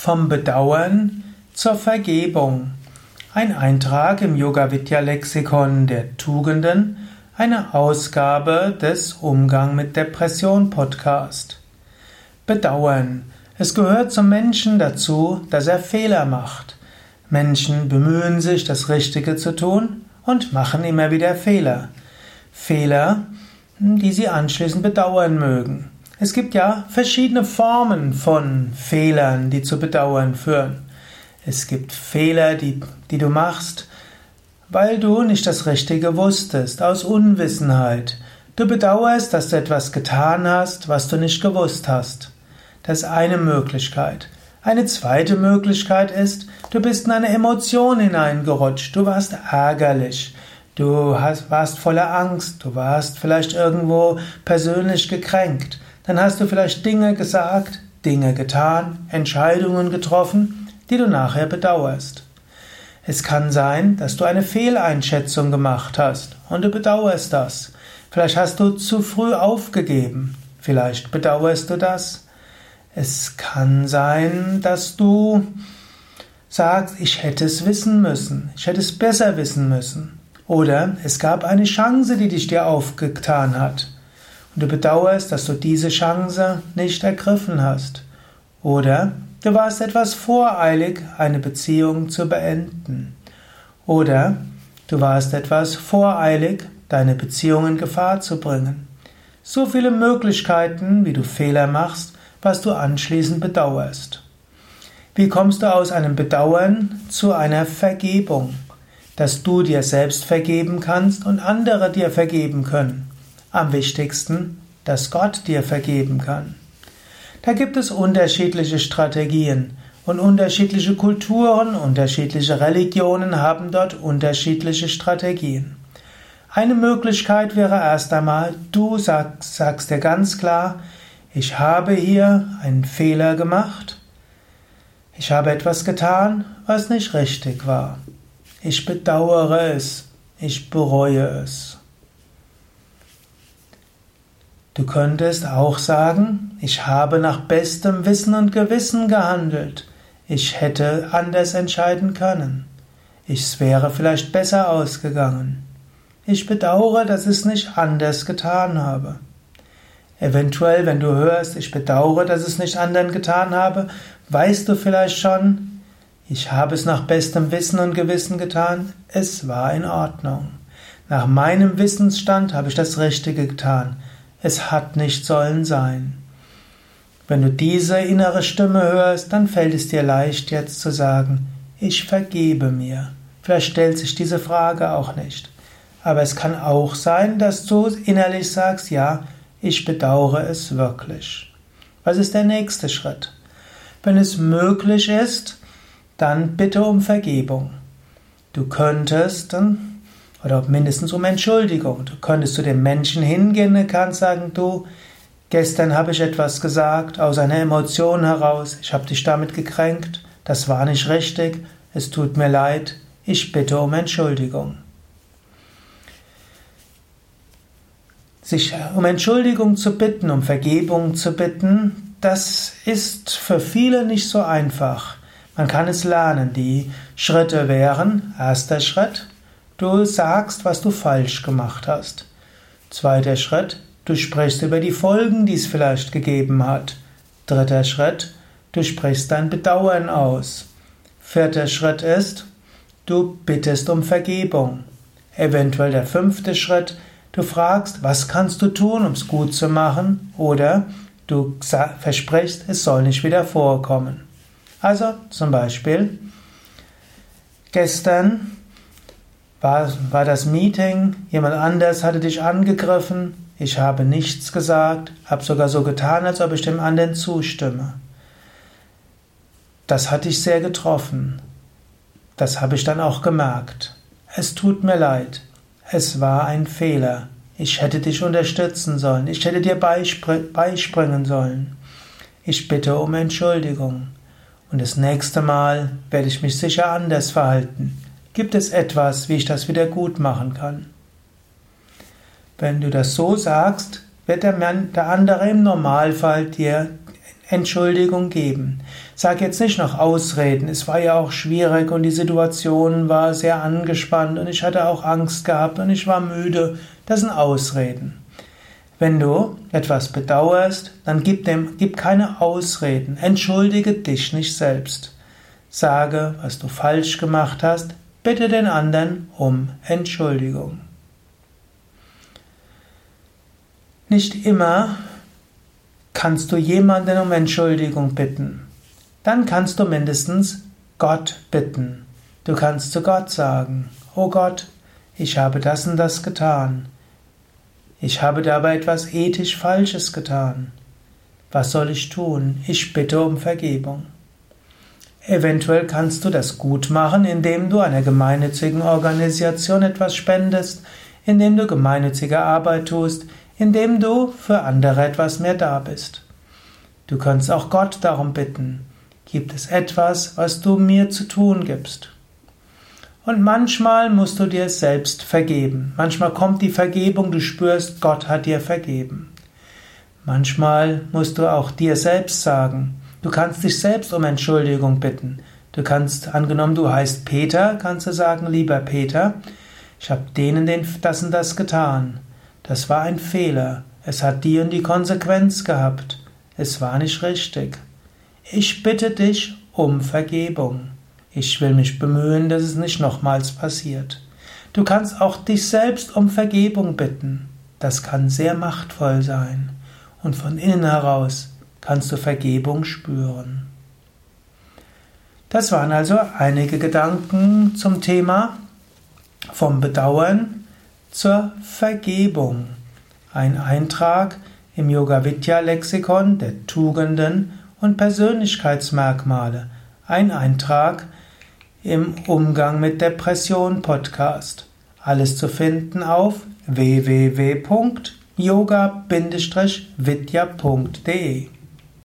Vom Bedauern zur Vergebung. Ein Eintrag im Yoga Vidya Lexikon der Tugenden, eine Ausgabe des Umgang mit Depression Podcast. Bedauern. Es gehört zum Menschen dazu, dass er Fehler macht. Menschen bemühen sich, das Richtige zu tun und machen immer wieder Fehler. Fehler, die sie anschließend bedauern mögen. Es gibt ja verschiedene Formen von Fehlern, die zu Bedauern führen. Es gibt Fehler, die, die du machst, weil du nicht das Richtige wusstest, aus Unwissenheit. Du bedauerst, dass du etwas getan hast, was du nicht gewusst hast. Das ist eine Möglichkeit. Eine zweite Möglichkeit ist, du bist in eine Emotion hineingerutscht, du warst ärgerlich, du hast, warst voller Angst, du warst vielleicht irgendwo persönlich gekränkt dann hast du vielleicht Dinge gesagt, Dinge getan, Entscheidungen getroffen, die du nachher bedauerst. Es kann sein, dass du eine Fehleinschätzung gemacht hast und du bedauerst das. Vielleicht hast du zu früh aufgegeben. Vielleicht bedauerst du das. Es kann sein, dass du sagst, ich hätte es wissen müssen, ich hätte es besser wissen müssen. Oder es gab eine Chance, die dich dir aufgetan hat. Und du bedauerst, dass du diese Chance nicht ergriffen hast. Oder du warst etwas voreilig, eine Beziehung zu beenden. Oder du warst etwas voreilig, deine Beziehung in Gefahr zu bringen. So viele Möglichkeiten, wie du Fehler machst, was du anschließend bedauerst. Wie kommst du aus einem Bedauern zu einer Vergebung? Dass du dir selbst vergeben kannst und andere dir vergeben können. Am wichtigsten, dass Gott dir vergeben kann. Da gibt es unterschiedliche Strategien und unterschiedliche Kulturen, unterschiedliche Religionen haben dort unterschiedliche Strategien. Eine Möglichkeit wäre erst einmal, du sagst, sagst dir ganz klar, ich habe hier einen Fehler gemacht, ich habe etwas getan, was nicht richtig war. Ich bedauere es, ich bereue es. Du könntest auch sagen, ich habe nach bestem Wissen und Gewissen gehandelt. Ich hätte anders entscheiden können. Ich wäre vielleicht besser ausgegangen. Ich bedauere, dass ich es nicht anders getan habe. Eventuell, wenn du hörst, ich bedauere, dass ich es nicht anderen getan habe, weißt du vielleicht schon, ich habe es nach bestem Wissen und Gewissen getan, es war in Ordnung. Nach meinem Wissensstand habe ich das Richtige getan es hat nicht sollen sein. Wenn du diese innere Stimme hörst, dann fällt es dir leicht jetzt zu sagen, ich vergebe mir. Vielleicht stellt sich diese Frage auch nicht. Aber es kann auch sein, dass du innerlich sagst, ja, ich bedauere es wirklich. Was ist der nächste Schritt? Wenn es möglich ist, dann bitte um Vergebung. Du könntest dann oder mindestens um Entschuldigung. Du könntest zu dem Menschen hingehen und kannst sagen, du, gestern habe ich etwas gesagt, aus einer Emotion heraus, ich habe dich damit gekränkt, das war nicht richtig, es tut mir leid, ich bitte um Entschuldigung. Sich um Entschuldigung zu bitten, um Vergebung zu bitten, das ist für viele nicht so einfach. Man kann es lernen. Die Schritte wären, erster Schritt, Du sagst, was du falsch gemacht hast. Zweiter Schritt, du sprichst über die Folgen, die es vielleicht gegeben hat. Dritter Schritt, du sprichst dein Bedauern aus. Vierter Schritt ist, du bittest um Vergebung. Eventuell der fünfte Schritt, du fragst, was kannst du tun, um es gut zu machen, oder du versprichst, es soll nicht wieder vorkommen. Also zum Beispiel, gestern war, war das Meeting, jemand anders hatte dich angegriffen, ich habe nichts gesagt, habe sogar so getan, als ob ich dem anderen zustimme. Das hat dich sehr getroffen. Das habe ich dann auch gemerkt. Es tut mir leid. Es war ein Fehler. Ich hätte dich unterstützen sollen. Ich hätte dir beispringen sollen. Ich bitte um Entschuldigung. Und das nächste Mal werde ich mich sicher anders verhalten. Gibt es etwas, wie ich das wieder gut machen kann? Wenn du das so sagst, wird der, der andere im Normalfall dir Entschuldigung geben. Sag jetzt nicht noch Ausreden. Es war ja auch schwierig und die Situation war sehr angespannt und ich hatte auch Angst gehabt und ich war müde. Das sind Ausreden. Wenn du etwas bedauerst, dann gib dem, gib keine Ausreden. Entschuldige dich nicht selbst. Sage, was du falsch gemacht hast. Bitte den anderen um Entschuldigung. Nicht immer kannst du jemanden um Entschuldigung bitten. Dann kannst du mindestens Gott bitten. Du kannst zu Gott sagen, Oh Gott, ich habe das und das getan. Ich habe dabei etwas ethisch Falsches getan. Was soll ich tun? Ich bitte um Vergebung. Eventuell kannst du das gut machen, indem du einer gemeinnützigen Organisation etwas spendest, indem du gemeinnützige Arbeit tust, indem du für andere etwas mehr da bist. Du kannst auch Gott darum bitten. Gibt es etwas, was du mir zu tun gibst? Und manchmal musst du dir selbst vergeben. Manchmal kommt die Vergebung, du spürst, Gott hat dir vergeben. Manchmal musst du auch dir selbst sagen, du kannst dich selbst um Entschuldigung bitten. Du kannst, angenommen du heißt Peter, kannst du sagen, lieber Peter, ich habe denen den, das und das getan. Das war ein Fehler. Es hat die und die Konsequenz gehabt. Es war nicht richtig. Ich bitte dich um Vergebung. Ich will mich bemühen, dass es nicht nochmals passiert. Du kannst auch dich selbst um Vergebung bitten. Das kann sehr machtvoll sein. Und von innen heraus kannst du Vergebung spüren. Das waren also einige Gedanken zum Thema vom Bedauern zur Vergebung. Ein Eintrag im Yoga Vidya Lexikon der Tugenden und Persönlichkeitsmerkmale. Ein Eintrag im Umgang mit Depression Podcast. Alles zu finden auf www.yoga-vidya.de